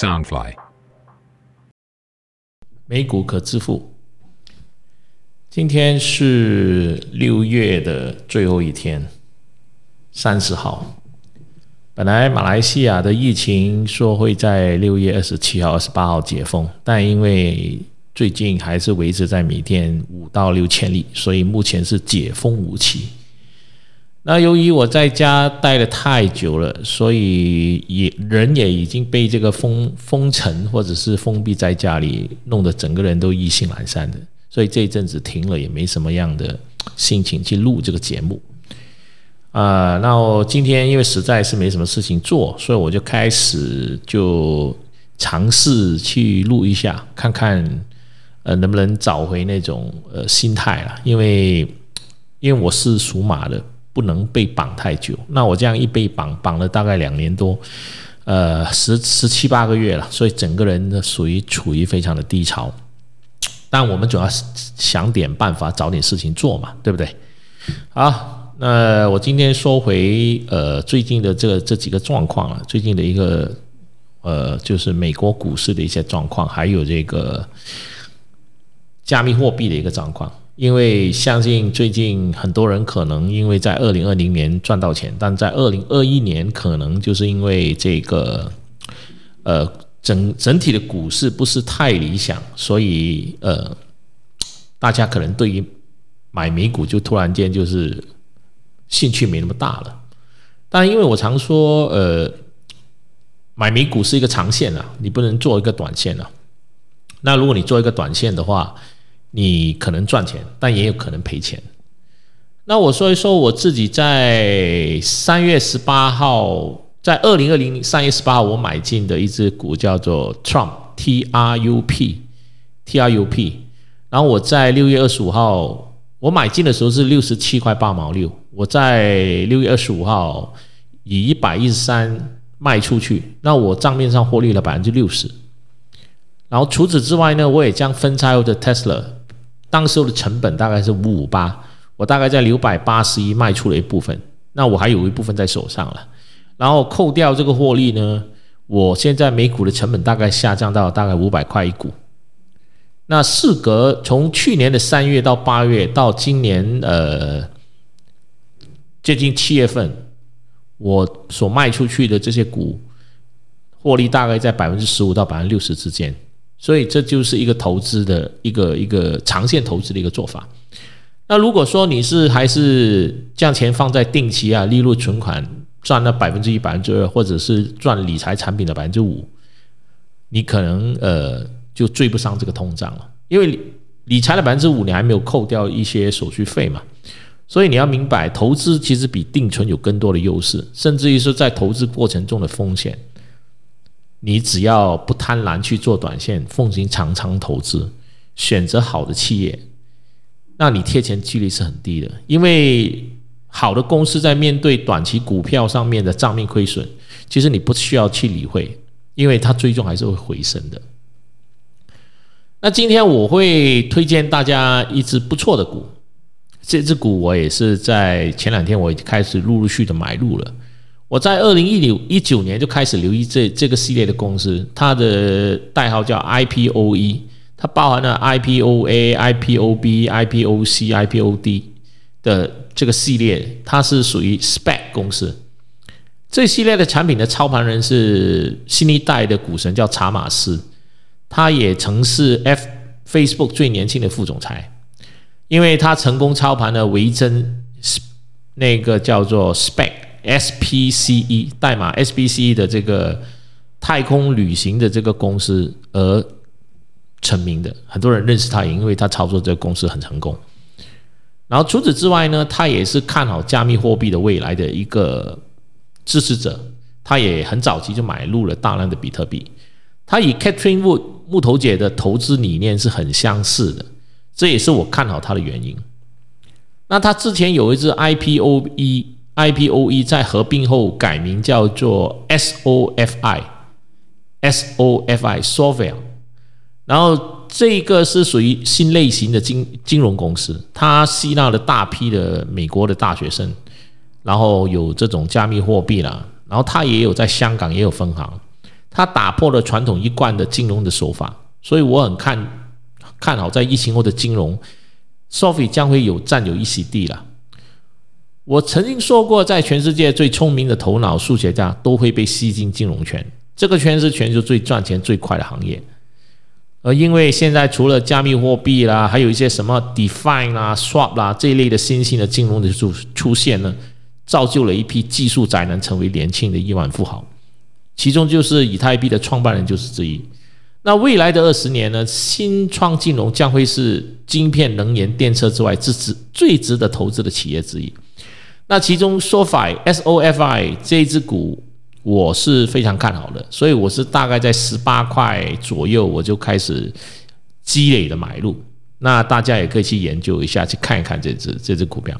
Soundfly，美股可支付。今天是六月的最后一天，三十号。本来马来西亚的疫情说会在六月二十七号、二十八号解封，但因为最近还是维持在每天五到六千例，所以目前是解封无期。那由于我在家待了太久了，所以也人也已经被这个封封城或者是封闭在家里，弄得整个人都意兴阑珊的。所以这一阵子停了，也没什么样的心情去录这个节目。啊，那我今天因为实在是没什么事情做，所以我就开始就尝试去录一下，看看呃能不能找回那种呃心态了。因为因为我是属马的。不能被绑太久。那我这样一被绑，绑了大概两年多，呃，十十七八个月了，所以整个人呢属于处于非常的低潮。但我们总要想点办法，找点事情做嘛，对不对？好，那我今天说回呃最近的这这几个状况了，最近的一个呃就是美国股市的一些状况，还有这个加密货币的一个状况。因为相信最近很多人可能因为在二零二零年赚到钱，但在二零二一年可能就是因为这个呃整整体的股市不是太理想，所以呃大家可能对于买美股就突然间就是兴趣没那么大了。但因为我常说呃买美股是一个长线啊，你不能做一个短线啊。那如果你做一个短线的话，你可能赚钱，但也有可能赔钱。那我说一说我自己在三月十八号，在二零二零三月十八号我买进的一只股叫做 Trump T R U P T R U P。然后我在六月二十五号我买进的时候是六十七块八毛六，我在六月二十五号以一百一十三卖出去，那我账面上获利了百分之六十。然后除此之外呢，我也将分拆后的 Tesla。当时候的成本大概是五五八，我大概在六百八十一卖出了一部分，那我还有一部分在手上了，然后扣掉这个获利呢，我现在每股的成本大概下降到大概五百块一股。那事隔从去年的三月到八月到今年呃接近七月份，我所卖出去的这些股获利大概在百分之十五到百分之六十之间。所以这就是一个投资的一个一个长线投资的一个做法。那如果说你是还是将钱放在定期啊、利率存款赚了百分之一、百分之二，或者是赚理财产品的百分之五，你可能呃就追不上这个通胀了，因为理财的百分之五你还没有扣掉一些手续费嘛。所以你要明白，投资其实比定存有更多的优势，甚至于是在投资过程中的风险。你只要不贪婪去做短线，奉行长长投资，选择好的企业，那你贴钱几率是很低的。因为好的公司在面对短期股票上面的账面亏损，其实你不需要去理会，因为它最终还是会回升的。那今天我会推荐大家一只不错的股，这只股我也是在前两天我已经开始陆陆续的买入了。我在二零一六一九年就开始留意这这个系列的公司，它的代号叫 IPOE，它包含了 IPOA、IPOB、IPOC、IPOD 的这个系列，它是属于 Spec 公司。这系列的产品的操盘人是新一代的股神，叫查马斯，他也曾是 F Facebook 最年轻的副总裁，因为他成功操盘了维珍那个叫做 Spec。SPCE 代码 SPCE 的这个太空旅行的这个公司而成名的，很多人认识他，也因为他操作这个公司很成功。然后除此之外呢，他也是看好加密货币的未来的一个支持者，他也很早期就买入了大量的比特币。他与 Catherine Wood 木头姐的投资理念是很相似的，这也是我看好他的原因。那他之前有一只 IPOE。IPOE 在合并后改名叫做 SOFI，SOFI，Sofia。然后这个是属于新类型的金金融公司，它吸纳了大批的美国的大学生，然后有这种加密货币啦，然后它也有在香港也有分行，它打破了传统一贯的金融的手法，所以我很看看好在疫情后的金融，Sophie 将会有占有一席地了。我曾经说过，在全世界最聪明的头脑数学家都会被吸进金融圈，这个圈是全球最赚钱最快的行业。而因为现在除了加密货币啦，还有一些什么 DeFi 啦、Swap 啦这一类的新兴的金融的出出现呢，造就了一批技术宅男成为年轻的亿万富豪。其中就是以太币的创办人就是之一。那未来的二十年呢，新创金融将会是晶片、能源、电车之外最值最值得投资的企业之一。那其中 SoFi S O F I 这一只股。我是非常看好的，所以我是大概在十八块左右，我就开始积累的买入。那大家也可以去研究一下，去看一看这只这只股票。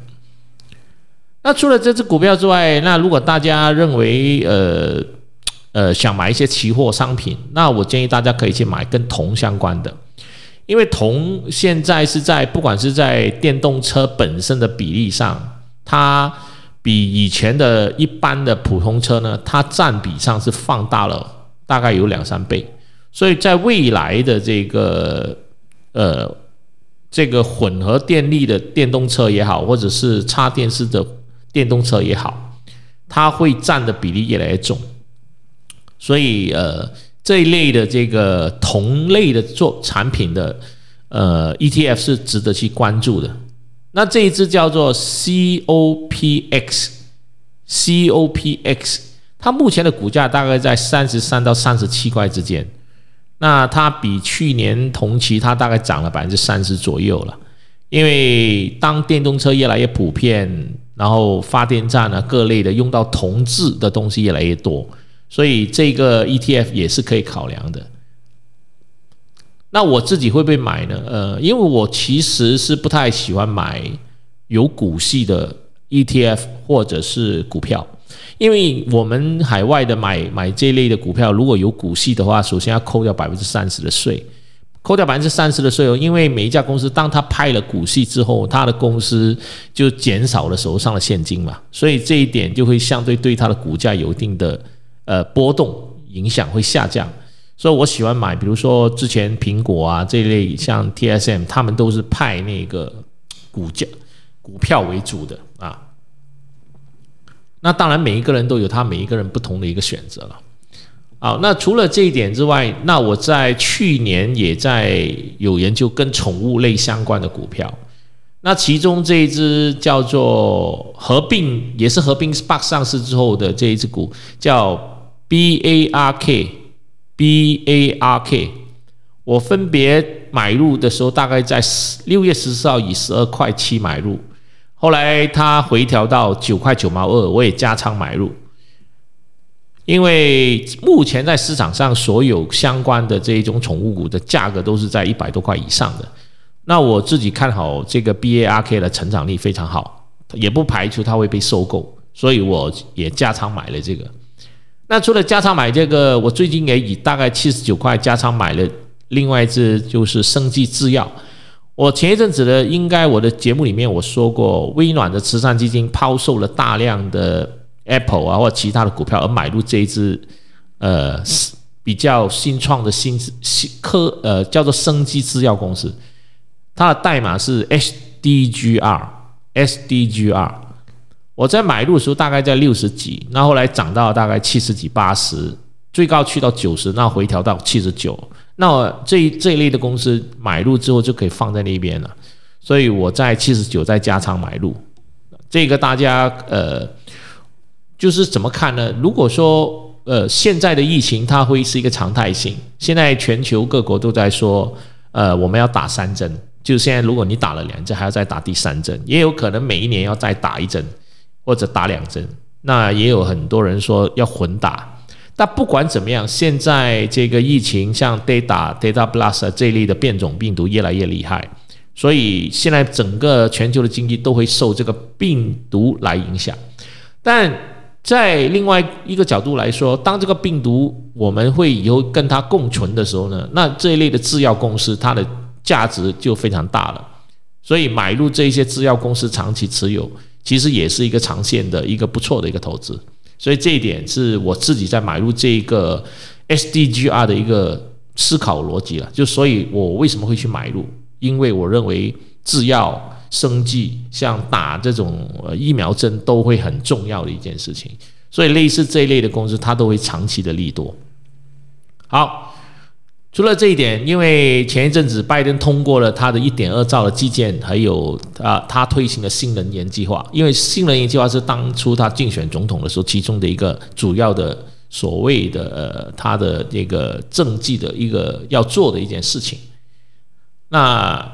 那除了这只股票之外，那如果大家认为呃呃想买一些期货商品，那我建议大家可以去买跟铜相关的，因为铜现在是在不管是在电动车本身的比例上，它。比以前的一般的普通车呢，它占比上是放大了大概有两三倍，所以在未来的这个呃这个混合电力的电动车也好，或者是插电式的电动车也好，它会占的比例越来越重，所以呃这一类的这个同类的做产品的呃 ETF 是值得去关注的。那这一只叫做 COPX，COPX，它目前的股价大概在三十三到三十七块之间。那它比去年同期，它大概涨了百分之三十左右了。因为当电动车越来越普遍，然后发电站呢各类的用到铜制的东西越来越多，所以这个 ETF 也是可以考量的。那我自己会不会买呢？呃，因为我其实是不太喜欢买有股息的 ETF 或者是股票，因为我们海外的买买这类的股票，如果有股息的话，首先要扣掉百分之三十的税，扣掉百分之三十的税哦。因为每一家公司当他派了股息之后，他的公司就减少了手上的现金嘛，所以这一点就会相对对它的股价有一定的呃波动影响，会下降。所以我喜欢买，比如说之前苹果啊这一类，像 TSM，他们都是派那个股价股票为主的啊。那当然，每一个人都有他每一个人不同的一个选择了。好，那除了这一点之外，那我在去年也在有研究跟宠物类相关的股票。那其中这一只叫做合并，也是合并 Spark 上市之后的这一只股，叫 BARK。B A R K，我分别买入的时候，大概在六月十四号以十二块七买入，后来它回调到九块九毛二，我也加仓买入。因为目前在市场上所有相关的这一种宠物股的价格都是在一百多块以上的，那我自己看好这个 B A R K 的成长力非常好，也不排除它会被收购，所以我也加仓买了这个。那除了加仓买这个，我最近也以大概七十九块加仓买了另外一只，就是生技制药。我前一阵子呢，应该我的节目里面我说过，微软的慈善基金抛售了大量的 Apple 啊或其他的股票，而买入这一支呃比较新创的新新科呃叫做生技制药公司，它的代码是 SDGR SDGR。我在买入的时候大概在六十几，那后来涨到大概七十几、八十，最高去到九十，那回调到七十九。那我这这一类的公司买入之后就可以放在那边了，所以我在七十九再加仓买入。这个大家呃，就是怎么看呢？如果说呃现在的疫情它会是一个常态性，现在全球各国都在说呃我们要打三针，就现在如果你打了两针，还要再打第三针，也有可能每一年要再打一针。或者打两针，那也有很多人说要混打。但不管怎么样，现在这个疫情像 Delta、Delta Plus 这一类的变种病毒越来越厉害，所以现在整个全球的经济都会受这个病毒来影响。但在另外一个角度来说，当这个病毒我们会以后跟它共存的时候呢，那这一类的制药公司它的价值就非常大了。所以买入这些制药公司长期持有。其实也是一个长线的一个不错的一个投资，所以这一点是我自己在买入这一个 SDGR 的一个思考逻辑了。就所以，我为什么会去买入？因为我认为制药、生技，像打这种疫苗针，都会很重要的一件事情。所以，类似这一类的公司，它都会长期的利多。好。除了这一点，因为前一阵子拜登通过了他的一点二兆的基建，还有啊，他推行的新能源计划。因为新能源计划是当初他竞选总统的时候，其中的一个主要的所谓的呃，他的这个政绩的一个要做的一件事情。那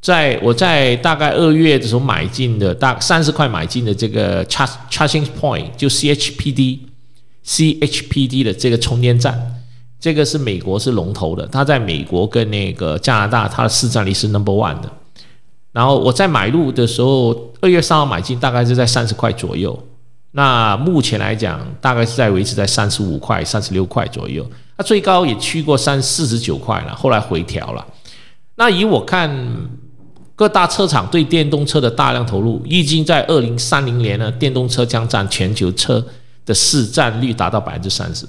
在我在大概二月的时候买进的，大三十块买进的这个 char charging point，就 CHPD CHPD 的这个充电站。这个是美国是龙头的，它在美国跟那个加拿大，它的市占率是 number one 的。然后我在买入的时候，二月三号买进，大概是在三十块左右。那目前来讲，大概是在维持在三十五块、三十六块左右。它最高也去过三四十九块了，后来回调了。那以我看，各大车厂对电动车的大量投入，预计在二零三零年呢，电动车将占全球车的市占率达到百分之三十。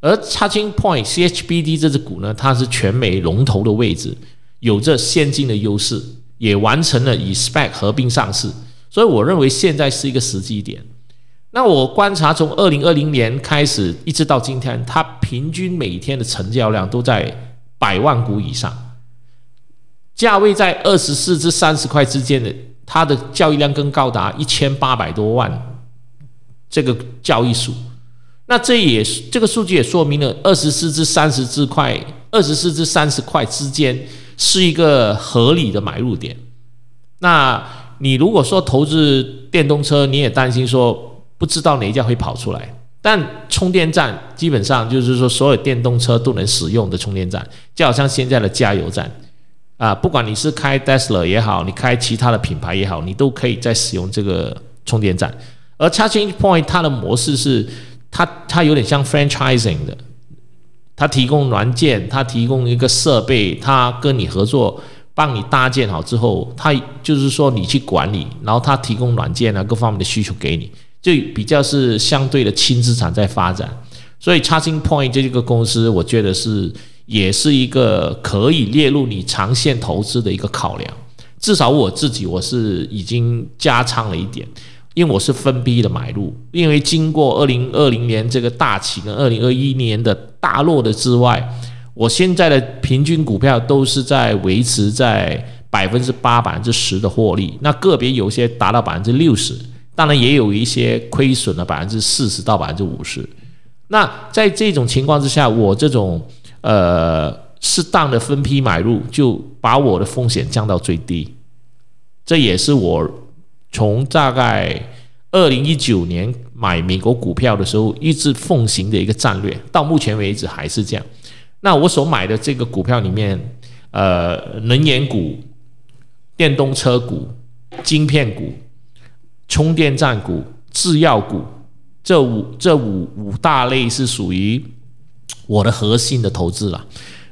而 Charging Point CHBD 这只股呢，它是全美龙头的位置，有着先进的优势，也完成了与 Spec 合并上市，所以我认为现在是一个时机点。那我观察从二零二零年开始一直到今天，它平均每天的成交量都在百万股以上，价位在二十四至三十块之间的，它的交易量更高达一千八百多万这个交易数。那这也是这个数据也说明了二十四至三十至块，二十四至三十块之间是一个合理的买入点。那你如果说投资电动车，你也担心说不知道哪一家会跑出来。但充电站基本上就是说所有电动车都能使用的充电站，就好像现在的加油站啊，不管你是开 Tesla 也好，你开其他的品牌也好，你都可以在使用这个充电站。而 Charging Point 它的模式是。它它有点像 franchising 的，它提供软件，它提供一个设备，它跟你合作，帮你搭建好之后，它就是说你去管理，然后它提供软件啊各方面的需求给你，就比较是相对的轻资产在发展。所以 Charging Point 这个公司，我觉得是也是一个可以列入你长线投资的一个考量。至少我自己我是已经加仓了一点。因为我是分批的买入，因为经过二零二零年这个大起跟二零二一年的大落的之外，我现在的平均股票都是在维持在百分之八、百分之十的获利，那个别有些达到百分之六十，当然也有一些亏损了百分之四十到百分之五十。那在这种情况之下，我这种呃适当的分批买入，就把我的风险降到最低，这也是我。从大概二零一九年买美国股票的时候，一直奉行的一个战略，到目前为止还是这样。那我所买的这个股票里面，呃，能源股、电动车股、晶片股、充电站股、制药股，这五这五五大类是属于我的核心的投资了。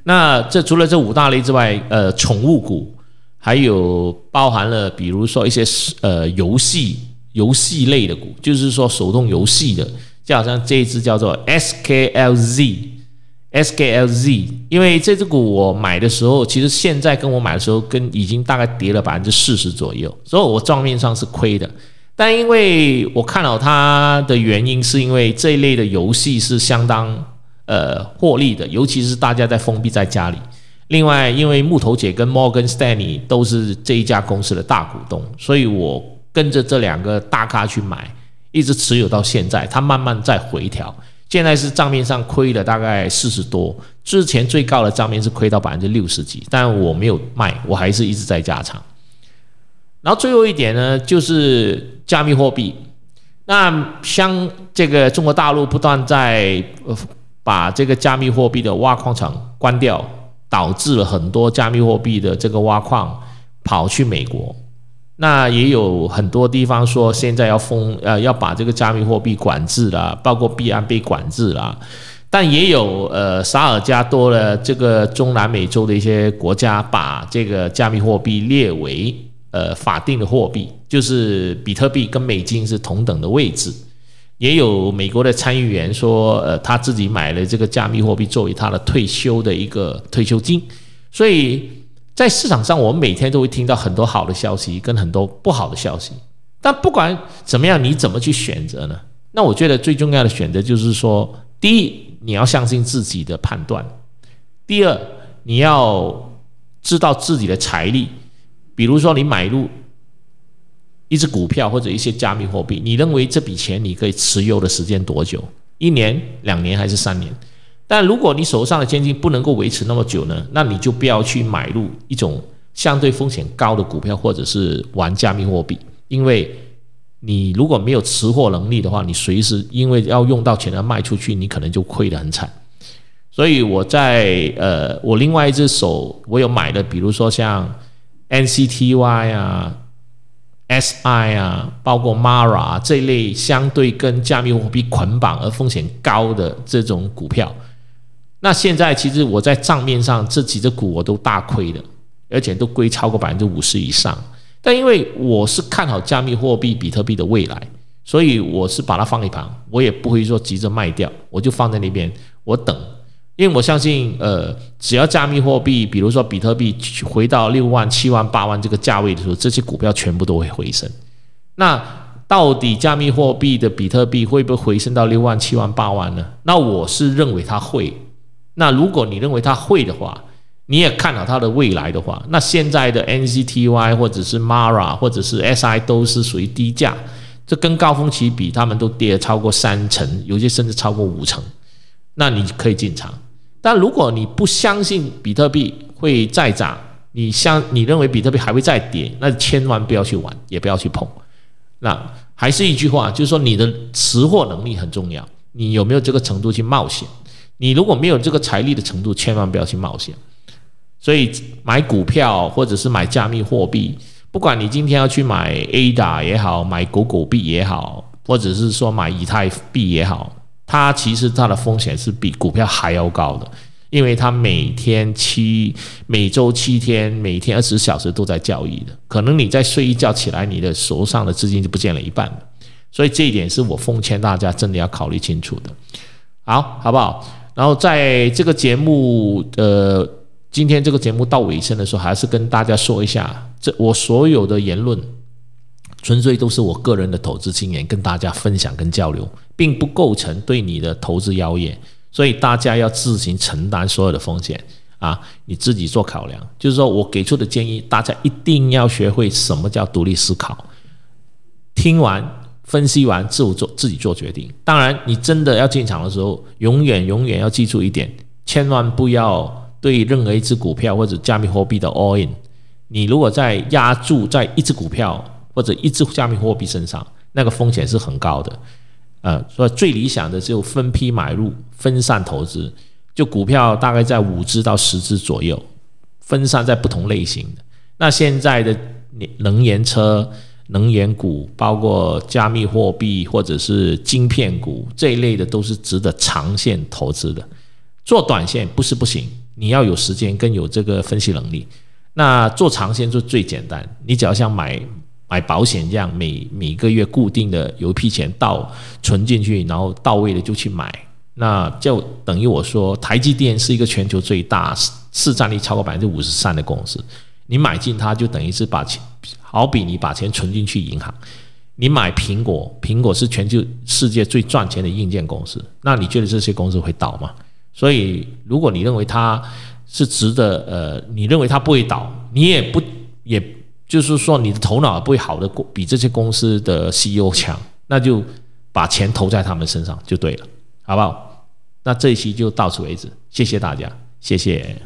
那这除了这五大类之外，呃，宠物股。还有包含了，比如说一些呃游戏游戏类的股，就是说手动游戏的，就好像这一只叫做 SKLZ，SKLZ，因为这只股我买的时候，其实现在跟我买的时候跟已经大概跌了百分之四十左右，所以我账面上是亏的。但因为我看到它的原因，是因为这一类的游戏是相当呃获利的，尤其是大家在封闭在家里。另外，因为木头姐跟 Morgan Stanley 都是这一家公司的大股东，所以我跟着这两个大咖去买，一直持有到现在。它慢慢在回调，现在是账面上亏了大概四十多，之前最高的账面是亏到百分之六十几，但我没有卖，我还是一直在加仓。然后最后一点呢，就是加密货币。那像这个中国大陆不断在把这个加密货币的挖矿厂关掉。导致了很多加密货币的这个挖矿跑去美国，那也有很多地方说现在要封呃要把这个加密货币管制了，包括币安被管制了，但也有呃萨尔加多的这个中南美洲的一些国家把这个加密货币列为呃法定的货币，就是比特币跟美金是同等的位置。也有美国的参议员说，呃，他自己买了这个加密货币作为他的退休的一个退休金。所以在市场上，我们每天都会听到很多好的消息跟很多不好的消息。但不管怎么样，你怎么去选择呢？那我觉得最重要的选择就是说，第一，你要相信自己的判断；第二，你要知道自己的财力。比如说，你买入。一只股票或者一些加密货币，你认为这笔钱你可以持有的时间多久？一年、两年还是三年？但如果你手上的现金不能够维持那么久呢？那你就不要去买入一种相对风险高的股票，或者是玩加密货币，因为你如果没有持货能力的话，你随时因为要用到钱要卖出去，你可能就亏得很惨。所以我在呃，我另外一只手我有买的，比如说像 NCTY 啊。SI 啊，包括 Mara 这类相对跟加密货币捆绑而风险高的这种股票，那现在其实我在账面上这几只股我都大亏的，而且都亏超过百分之五十以上。但因为我是看好加密货币比特币的未来，所以我是把它放一旁，我也不会说急着卖掉，我就放在那边，我等。因为我相信，呃，只要加密货币，比如说比特币回到六万、七万、八万这个价位的时候，这些股票全部都会回升。那到底加密货币的比特币会不会回升到六万、七万、八万呢？那我是认为它会。那如果你认为它会的话，你也看好它的未来的话，那现在的 NCTY 或者是 Mara 或者是 SI 都是属于低价，这跟高峰期比，他们都跌了超过三成，有些甚至超过五成，那你可以进场。但如果你不相信比特币会再涨，你相你认为比特币还会再跌，那千万不要去玩，也不要去碰。那还是一句话，就是说你的持货能力很重要，你有没有这个程度去冒险？你如果没有这个财力的程度，千万不要去冒险。所以买股票或者是买加密货币，不管你今天要去买 ADA 也好，买狗狗币也好，或者是说买以太币也好。它其实它的风险是比股票还要高的，因为它每天七每周七天每天二十小时都在交易的，可能你在睡一觉起来，你的手上的资金就不见了一半了。所以这一点是我奉劝大家真的要考虑清楚的。好，好不好？然后在这个节目呃，今天这个节目到尾声的时候，还是跟大家说一下，这我所有的言论。纯粹都是我个人的投资经验，跟大家分享跟交流，并不构成对你的投资邀约，所以大家要自行承担所有的风险啊，你自己做考量。就是说我给出的建议，大家一定要学会什么叫独立思考，听完分析完，自我做自己做决定。当然，你真的要进场的时候，永远永远要记住一点，千万不要对任何一只股票或者加密货币的 all in。你如果在压注在一只股票，或者一只加密货币身上，那个风险是很高的，呃，所以最理想的就分批买入，分散投资，就股票大概在五只到十只左右，分散在不同类型的。那现在的能源车、能源股，包括加密货币或者是晶片股这一类的，都是值得长线投资的。做短线不是不行，你要有时间跟有这个分析能力。那做长线就最简单，你只要像买。买保险这样，每每个月固定的有一批钱到存进去，然后到位了就去买，那就等于我说台积电是一个全球最大市占率超过百分之五十三的公司，你买进它就等于是把钱，好比你把钱存进去银行，你买苹果，苹果是全球世界最赚钱的硬件公司，那你觉得这些公司会倒吗？所以如果你认为它是值得，呃，你认为它不会倒，你也不也。就是说，你的头脑不会好的比这些公司的 CEO 强，那就把钱投在他们身上就对了，好不好？那这一期就到此为止，谢谢大家，谢谢。